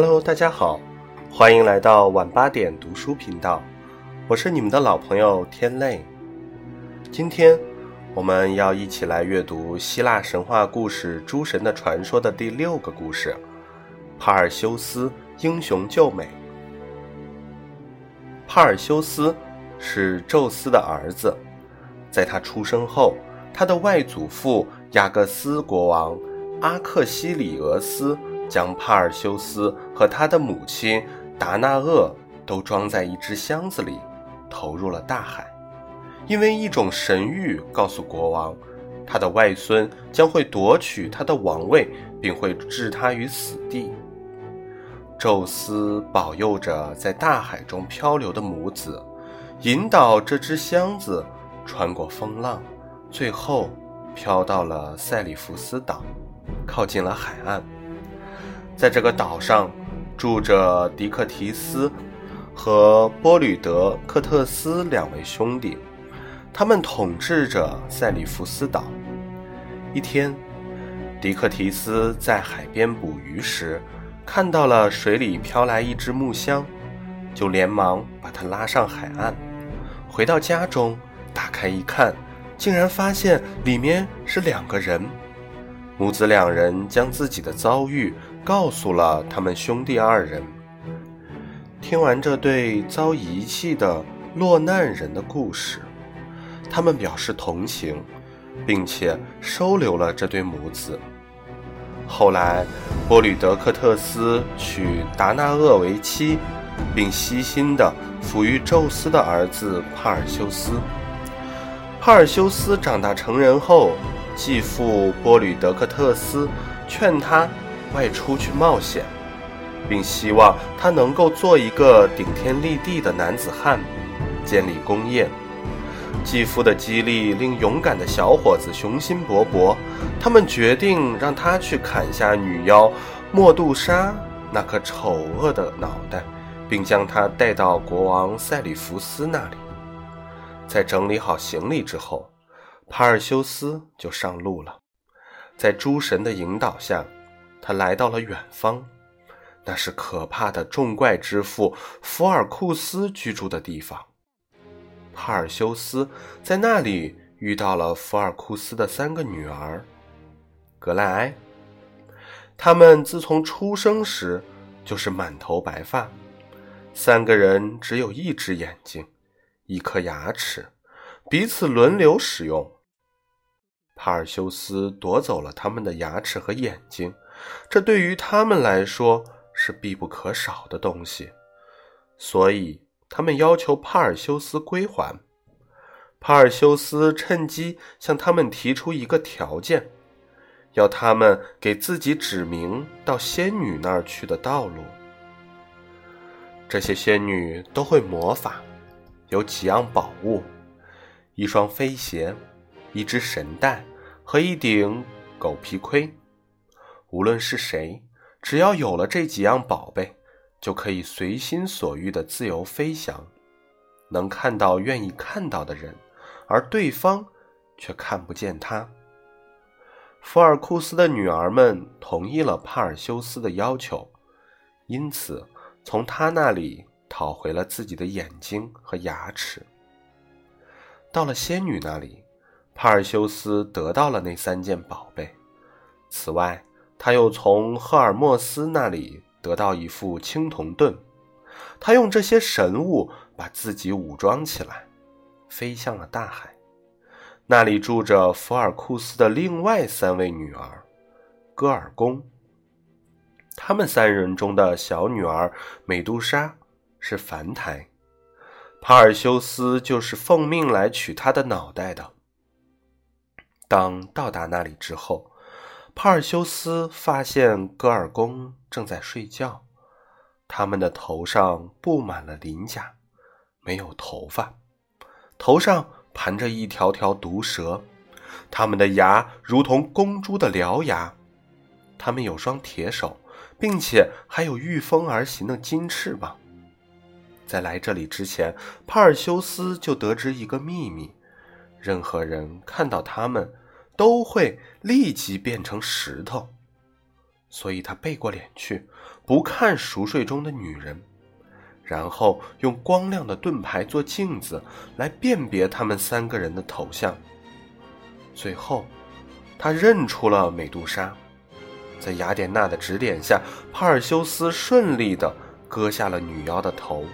Hello，大家好，欢迎来到晚八点读书频道，我是你们的老朋友天泪。今天我们要一起来阅读希腊神话故事《诸神的传说》的第六个故事——帕尔修斯英雄救美。帕尔修斯是宙斯的儿子，在他出生后，他的外祖父雅各斯国王阿克西里俄斯。将帕尔修斯和他的母亲达那厄都装在一只箱子里，投入了大海。因为一种神谕告诉国王，他的外孙将会夺取他的王位，并会置他于死地。宙斯保佑着在大海中漂流的母子，引导这只箱子穿过风浪，最后飘到了塞里福斯岛，靠近了海岸。在这个岛上，住着迪克提斯和波吕德克特斯两位兄弟，他们统治着塞里福斯岛。一天，迪克提斯在海边捕鱼时，看到了水里飘来一只木箱，就连忙把它拉上海岸。回到家中，打开一看，竟然发现里面是两个人。母子两人将自己的遭遇。告诉了他们兄弟二人。听完这对遭遗弃的落难人的故事，他们表示同情，并且收留了这对母子。后来，波吕德克特斯娶达那厄为妻，并悉心地抚育宙斯的儿子帕尔修斯。帕尔修斯长大成人后，继父波吕德克特斯劝他。外出去冒险，并希望他能够做一个顶天立地的男子汉，建立功业。继父的激励令勇敢的小伙子雄心勃勃。他们决定让他去砍下女妖莫杜莎那颗丑恶的脑袋，并将他带到国王塞里福斯那里。在整理好行李之后，帕尔修斯就上路了。在诸神的引导下。他来到了远方，那是可怕的众怪之父福尔库斯居住的地方。帕尔修斯在那里遇到了福尔库斯的三个女儿格莱埃。他们自从出生时就是满头白发，三个人只有一只眼睛，一颗牙齿，彼此轮流使用。帕尔修斯夺走了他们的牙齿和眼睛。这对于他们来说是必不可少的东西，所以他们要求帕尔修斯归还。帕尔修斯趁机向他们提出一个条件，要他们给自己指明到仙女那儿去的道路。这些仙女都会魔法，有几样宝物：一双飞鞋，一只神带和一顶狗皮盔。无论是谁，只要有了这几样宝贝，就可以随心所欲的自由飞翔，能看到愿意看到的人，而对方却看不见他。福尔库斯的女儿们同意了帕尔修斯的要求，因此从他那里讨回了自己的眼睛和牙齿。到了仙女那里，帕尔修斯得到了那三件宝贝，此外。他又从赫尔墨斯那里得到一副青铜盾，他用这些神物把自己武装起来，飞向了大海。那里住着福尔库斯的另外三位女儿，戈尔宫。他们三人中的小女儿美杜莎是凡胎，帕尔修斯就是奉命来取她的脑袋的。当到达那里之后。帕尔修斯发现戈尔宫正在睡觉，他们的头上布满了鳞甲，没有头发，头上盘着一条条毒蛇，他们的牙如同公猪的獠牙，他们有双铁手，并且还有御风而行的金翅膀。在来这里之前，帕尔修斯就得知一个秘密：任何人看到他们。都会立即变成石头。所以他背过脸去，不看熟睡中的女人，然后用光亮的盾牌做镜子来辨别他们三个人的头像。最后，他认出了美杜莎。在雅典娜的指点下，帕尔修斯顺利地割下了女妖的头。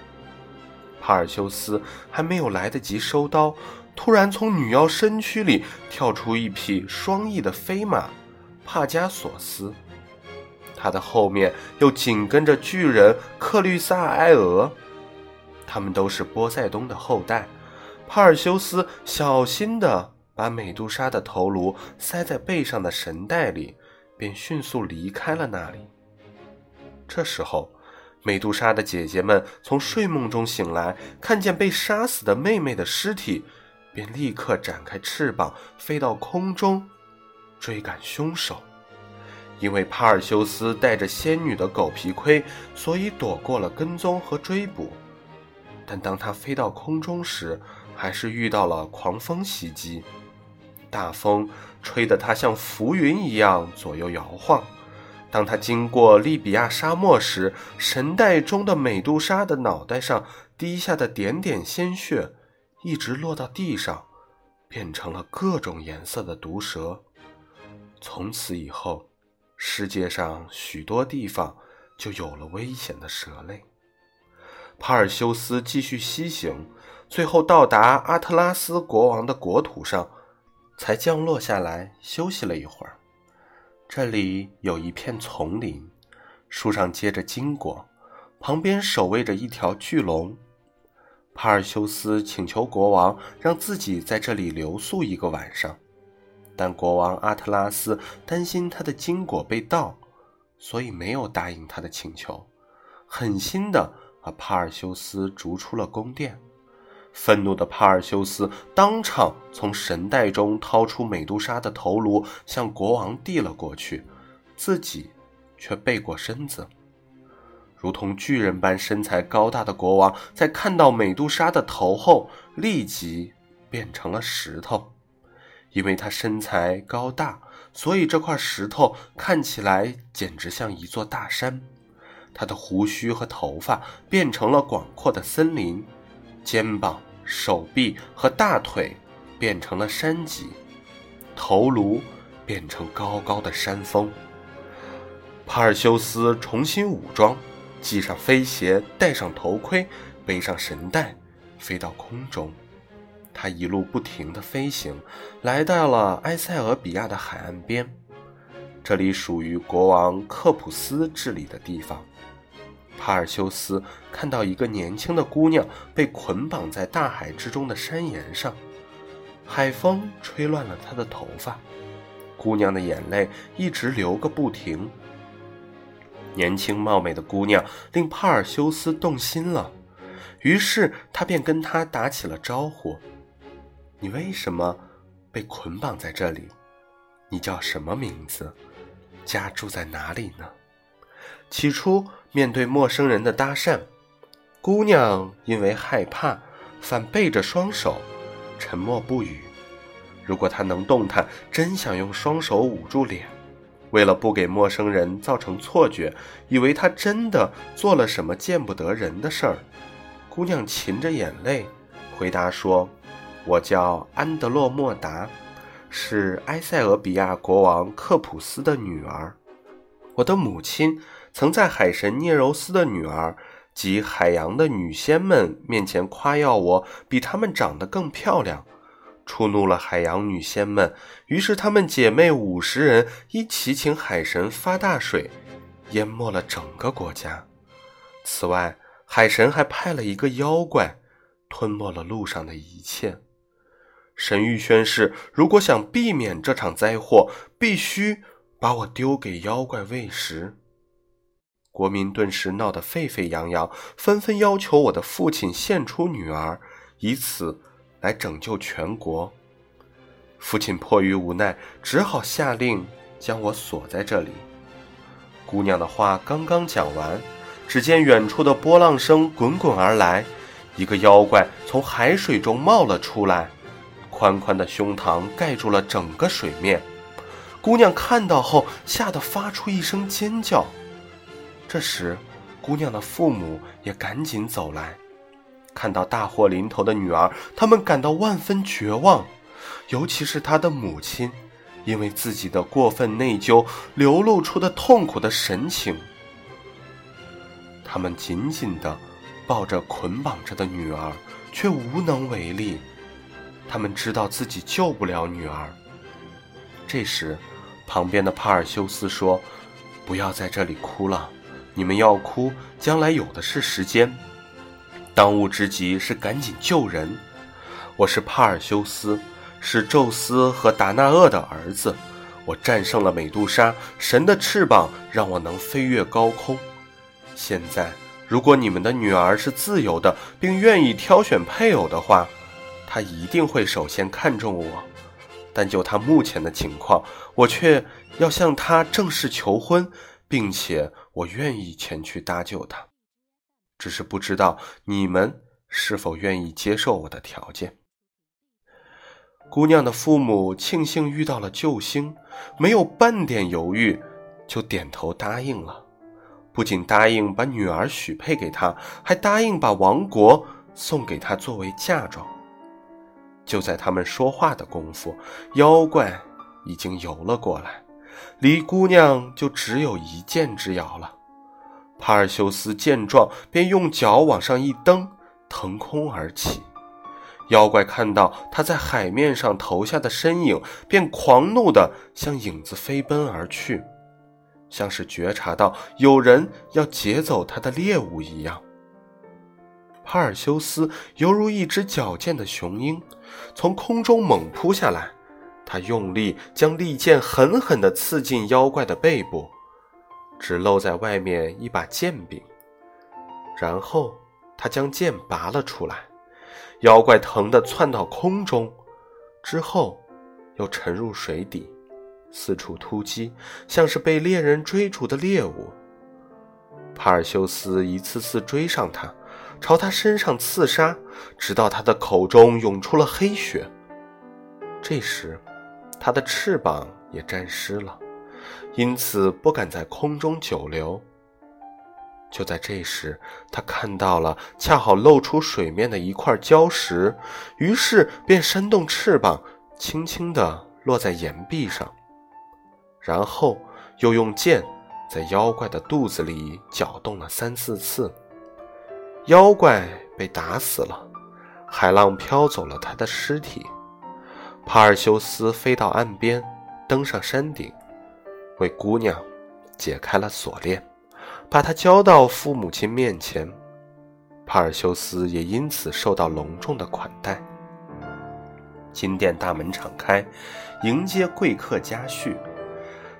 帕尔修斯还没有来得及收刀，突然从女妖身躯里跳出一匹双翼的飞马帕加索斯，他的后面又紧跟着巨人克律萨埃俄，他们都是波塞冬的后代。帕尔修斯小心地把美杜莎的头颅塞在背上的神袋里。便迅速离开了那里。这时候，美杜莎的姐姐们从睡梦中醒来，看见被杀死的妹妹的尸体，便立刻展开翅膀飞到空中，追赶凶手。因为帕尔修斯戴着仙女的狗皮盔，所以躲过了跟踪和追捕。但当他飞到空中时，还是遇到了狂风袭击。大风吹得他像浮云一样左右摇晃。当他经过利比亚沙漠时，神带中的美杜莎的脑袋上滴下的点点鲜血，一直落到地上，变成了各种颜色的毒蛇。从此以后，世界上许多地方就有了危险的蛇类。帕尔修斯继续西行，最后到达阿特拉斯国王的国土上。才降落下来休息了一会儿。这里有一片丛林，树上结着金果，旁边守卫着一条巨龙。帕尔修斯请求国王让自己在这里留宿一个晚上，但国王阿特拉斯担心他的金果被盗，所以没有答应他的请求，狠心的把帕尔修斯逐出了宫殿。愤怒的帕尔修斯当场从神袋中掏出美杜莎的头颅，向国王递了过去，自己却背过身子。如同巨人般身材高大的国王，在看到美杜莎的头后，立即变成了石头。因为他身材高大，所以这块石头看起来简直像一座大山。他的胡须和头发变成了广阔的森林。肩膀、手臂和大腿变成了山脊，头颅变成高高的山峰。帕尔修斯重新武装，系上飞鞋，戴上头盔，背上神袋，飞到空中。他一路不停地飞行，来到了埃塞俄比亚的海岸边，这里属于国王克普斯治理的地方。帕尔修斯看到一个年轻的姑娘被捆绑在大海之中的山岩上，海风吹乱了她的头发，姑娘的眼泪一直流个不停。年轻貌美的姑娘令帕尔修斯动心了，于是他便跟她打起了招呼：“你为什么被捆绑在这里？你叫什么名字？家住在哪里呢？”起初，面对陌生人的搭讪，姑娘因为害怕，反背着双手，沉默不语。如果她能动弹，真想用双手捂住脸。为了不给陌生人造成错觉，以为他真的做了什么见不得人的事儿，姑娘噙着眼泪回答说：“我叫安德洛莫达，是埃塞俄比亚国王克普斯的女儿。我的母亲。”曾在海神涅柔斯的女儿及海洋的女仙们面前夸耀我比她们长得更漂亮，触怒了海洋女仙们。于是她们姐妹五十人一起请海神发大水，淹没了整个国家。此外，海神还派了一个妖怪，吞没了路上的一切。神谕宣誓，如果想避免这场灾祸，必须把我丢给妖怪喂食。国民顿时闹得沸沸扬扬，纷纷要求我的父亲献出女儿，以此来拯救全国。父亲迫于无奈，只好下令将我锁在这里。姑娘的话刚刚讲完，只见远处的波浪声滚滚而来，一个妖怪从海水中冒了出来，宽宽的胸膛盖住了整个水面。姑娘看到后吓得发出一声尖叫。这时，姑娘的父母也赶紧走来，看到大祸临头的女儿，他们感到万分绝望，尤其是她的母亲，因为自己的过分内疚流露出的痛苦的神情。他们紧紧地抱着捆绑着的女儿，却无能为力。他们知道自己救不了女儿。这时，旁边的帕尔修斯说：“不要在这里哭了，你们要哭，将来有的是时间。当务之急是赶紧救人。我是帕尔修斯，是宙斯和达那厄的儿子。我战胜了美杜莎，神的翅膀让我能飞越高空。”现在，如果你们的女儿是自由的，并愿意挑选配偶的话，她一定会首先看中我。但就她目前的情况，我却要向她正式求婚，并且我愿意前去搭救她。只是不知道你们是否愿意接受我的条件。姑娘的父母庆幸遇到了救星，没有半点犹豫，就点头答应了。不仅答应把女儿许配给他，还答应把王国送给他作为嫁妆。就在他们说话的功夫，妖怪已经游了过来，离姑娘就只有一箭之遥了。帕尔修斯见状，便用脚往上一蹬，腾空而起。妖怪看到他在海面上投下的身影，便狂怒地向影子飞奔而去。像是觉察到有人要劫走他的猎物一样，帕尔修斯犹如一只矫健的雄鹰，从空中猛扑下来。他用力将利剑狠狠地刺进妖怪的背部，只露在外面一把剑柄。然后他将剑拔了出来，妖怪疼得窜到空中，之后又沉入水底。四处突击，像是被猎人追逐的猎物。帕尔修斯一次次追上他，朝他身上刺杀，直到他的口中涌出了黑血。这时，他的翅膀也沾湿了，因此不敢在空中久留。就在这时，他看到了恰好露出水面的一块礁石，于是便扇动翅膀，轻轻地落在岩壁上。然后又用剑在妖怪的肚子里搅动了三四次，妖怪被打死了，海浪飘走了他的尸体。帕尔修斯飞到岸边，登上山顶，为姑娘解开了锁链，把她交到父母亲面前。帕尔修斯也因此受到隆重的款待。金殿大门敞开，迎接贵客家婿。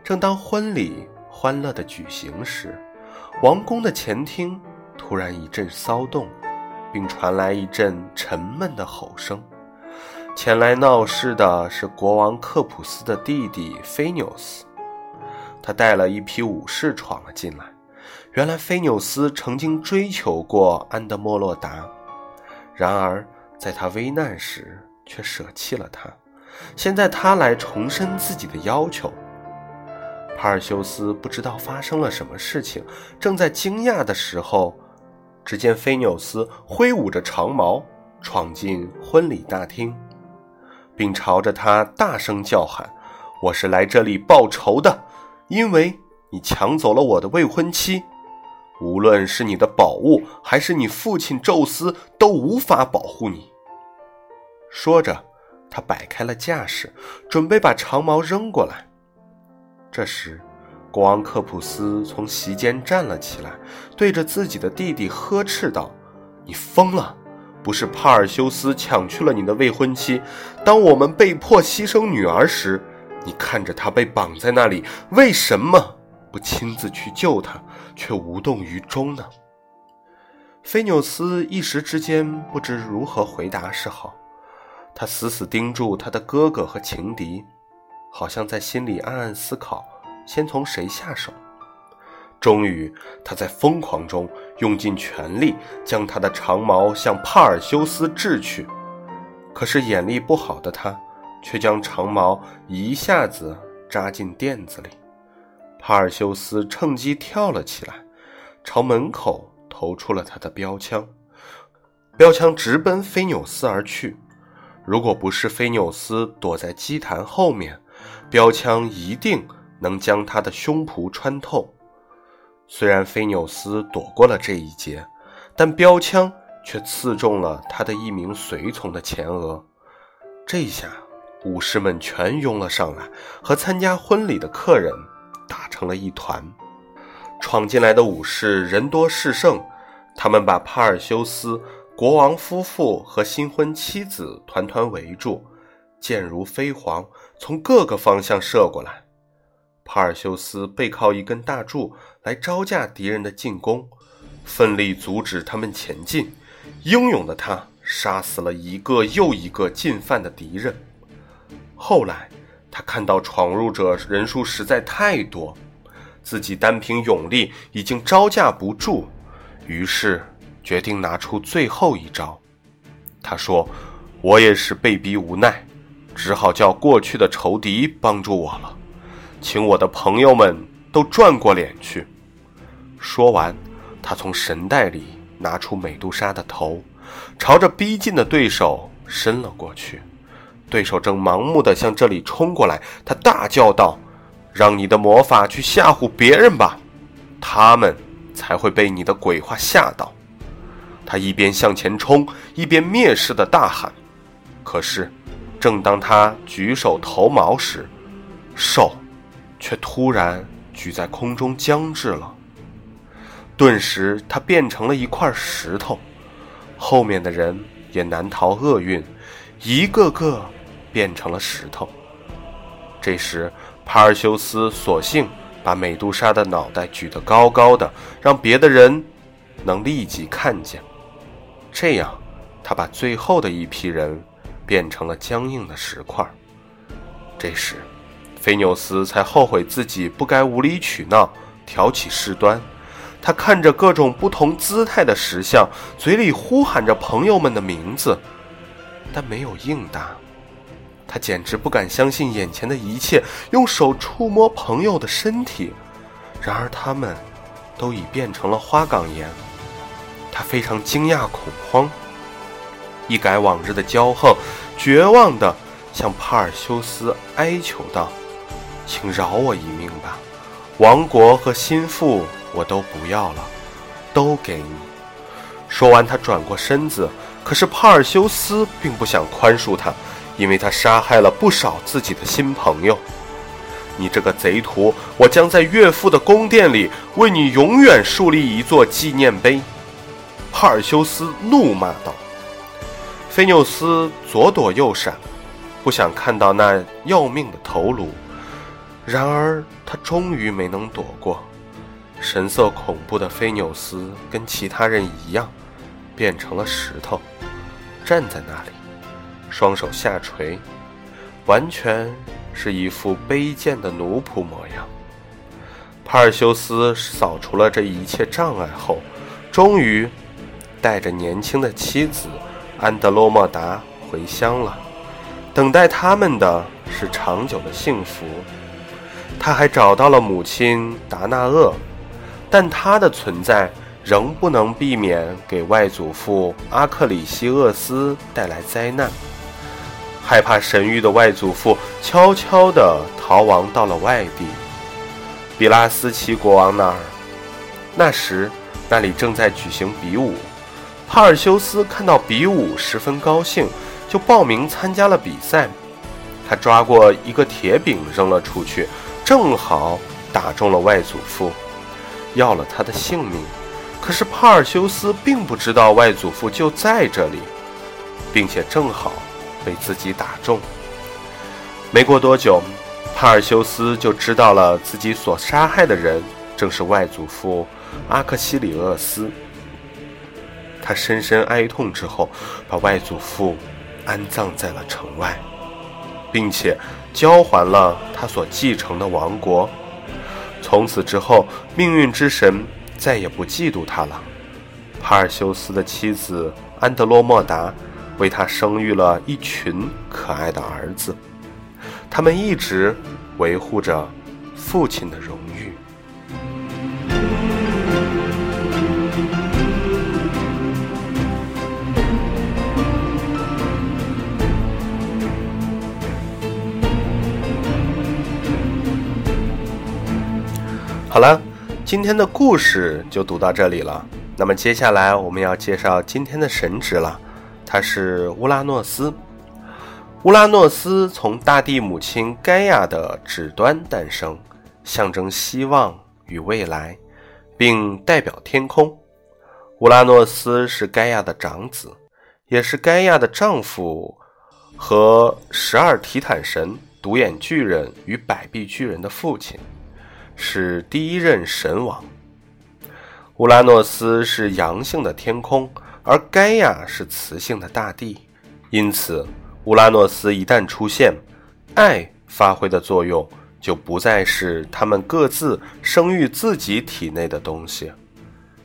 正当婚礼欢乐的举行时，王宫的前厅突然一阵骚动，并传来一阵沉闷的吼声。前来闹事的是国王克普斯的弟弟菲纽斯，他带了一批武士闯了进来。原来菲纽斯曾经追求过安德莫洛达，然而在他危难时却舍弃了他。现在他来重申自己的要求。帕尔修斯不知道发生了什么事情，正在惊讶的时候，只见菲纽斯挥舞着长矛闯进婚礼大厅，并朝着他大声叫喊：“我是来这里报仇的，因为你抢走了我的未婚妻。无论是你的宝物，还是你父亲宙斯，都无法保护你。”说着，他摆开了架势，准备把长矛扔过来。这时，国王克普斯从席间站了起来，对着自己的弟弟呵斥道：“你疯了！不是帕尔修斯抢去了你的未婚妻？当我们被迫牺牲女儿时，你看着他被绑在那里，为什么不亲自去救他，却无动于衷呢？”菲纽斯一时之间不知如何回答是好，他死死盯住他的哥哥和情敌。好像在心里暗暗思考，先从谁下手。终于，他在疯狂中用尽全力，将他的长矛向帕尔修斯掷去。可是眼力不好的他，却将长矛一下子扎进垫子里。帕尔修斯趁机跳了起来，朝门口投出了他的标枪，标枪直奔菲纽斯而去。如果不是菲纽斯躲在祭坛后面，标枪一定能将他的胸脯穿透。虽然菲纽斯躲过了这一劫，但标枪却刺中了他的一名随从的前额。这下，武士们全拥了上来，和参加婚礼的客人打成了一团。闯进来的武士人多势盛，他们把帕尔修斯。国王夫妇和新婚妻子团团围住，箭如飞蝗从各个方向射过来。帕尔修斯背靠一根大柱来招架敌人的进攻，奋力阻止他们前进。英勇的他杀死了一个又一个进犯的敌人。后来，他看到闯入者人数实在太多，自己单凭勇力已经招架不住，于是。决定拿出最后一招，他说：“我也是被逼无奈，只好叫过去的仇敌帮助我了，请我的朋友们都转过脸去。”说完，他从神袋里拿出美杜莎的头，朝着逼近的对手伸了过去。对手正盲目的向这里冲过来，他大叫道：“让你的魔法去吓唬别人吧，他们才会被你的鬼话吓到。”他一边向前冲，一边蔑视的大喊。可是，正当他举手投矛时，手却突然举在空中僵滞了。顿时，他变成了一块石头。后面的人也难逃厄运，一个个变成了石头。这时，帕尔修斯索性把美杜莎的脑袋举得高高的，让别的人能立即看见。这样，他把最后的一批人变成了僵硬的石块。这时，菲纽斯才后悔自己不该无理取闹，挑起事端。他看着各种不同姿态的石像，嘴里呼喊着朋友们的名字，但没有应答。他简直不敢相信眼前的一切，用手触摸朋友的身体，然而他们都已变成了花岗岩。他非常惊讶、恐慌，一改往日的骄横，绝望地向帕尔修斯哀求道：“请饶我一命吧，王国和心腹我都不要了，都给你。”说完，他转过身子。可是帕尔修斯并不想宽恕他，因为他杀害了不少自己的新朋友。你这个贼徒，我将在岳父的宫殿里为你永远树立一座纪念碑。帕尔修斯怒骂道：“菲纽斯左躲右闪，不想看到那要命的头颅。然而他终于没能躲过。神色恐怖的菲纽斯跟其他人一样，变成了石头，站在那里，双手下垂，完全是一副卑贱的奴仆模样。帕尔修斯扫除了这一切障碍后，终于。”带着年轻的妻子安德洛莫达回乡了，等待他们的是长久的幸福。他还找到了母亲达纳厄，但他的存在仍不能避免给外祖父阿克里西厄斯带来灾难。害怕神谕的外祖父悄悄地逃亡到了外地，比拉斯奇国王那儿。那时那里正在举行比武。帕尔修斯看到比武十分高兴，就报名参加了比赛。他抓过一个铁饼扔了出去，正好打中了外祖父，要了他的性命。可是帕尔修斯并不知道外祖父就在这里，并且正好被自己打中。没过多久，帕尔修斯就知道了自己所杀害的人正是外祖父阿克西里厄斯。他深深哀痛之后，把外祖父安葬在了城外，并且交还了他所继承的王国。从此之后，命运之神再也不嫉妒他了。帕尔修斯的妻子安德罗莫达为他生育了一群可爱的儿子，他们一直维护着父亲的荣誉。好了，今天的故事就读到这里了。那么接下来我们要介绍今天的神职了，他是乌拉诺斯。乌拉诺斯从大地母亲盖亚的指端诞生，象征希望与未来，并代表天空。乌拉诺斯是盖亚的长子，也是盖亚的丈夫和十二提坦神、独眼巨人与百臂巨人的父亲。是第一任神王。乌拉诺斯是阳性的天空，而盖亚是雌性的大地。因此，乌拉诺斯一旦出现，爱发挥的作用就不再是他们各自生育自己体内的东西，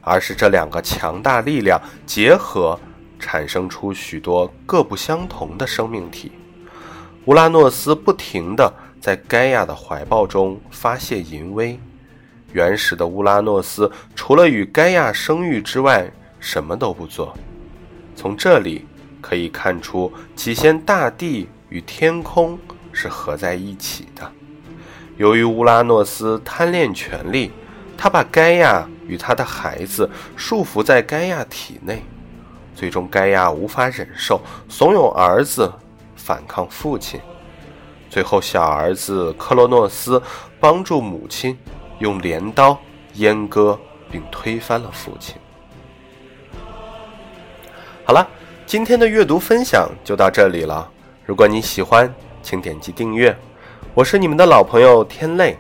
而是这两个强大力量结合，产生出许多各不相同的生命体。乌拉诺斯不停地。在盖亚的怀抱中发泄淫威，原始的乌拉诺斯除了与盖亚生育之外，什么都不做。从这里可以看出，起先大地与天空是合在一起的。由于乌拉诺斯贪恋权力，他把盖亚与他的孩子束缚在盖亚体内，最终盖亚无法忍受，怂恿儿子反抗父亲。最后，小儿子克洛诺斯帮助母亲用镰刀阉割并推翻了父亲。好了，今天的阅读分享就到这里了。如果你喜欢，请点击订阅。我是你们的老朋友天泪。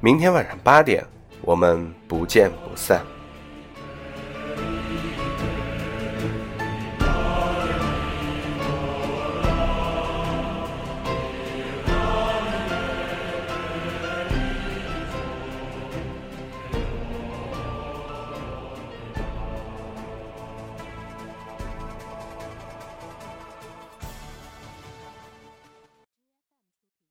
明天晚上八点，我们不见不散。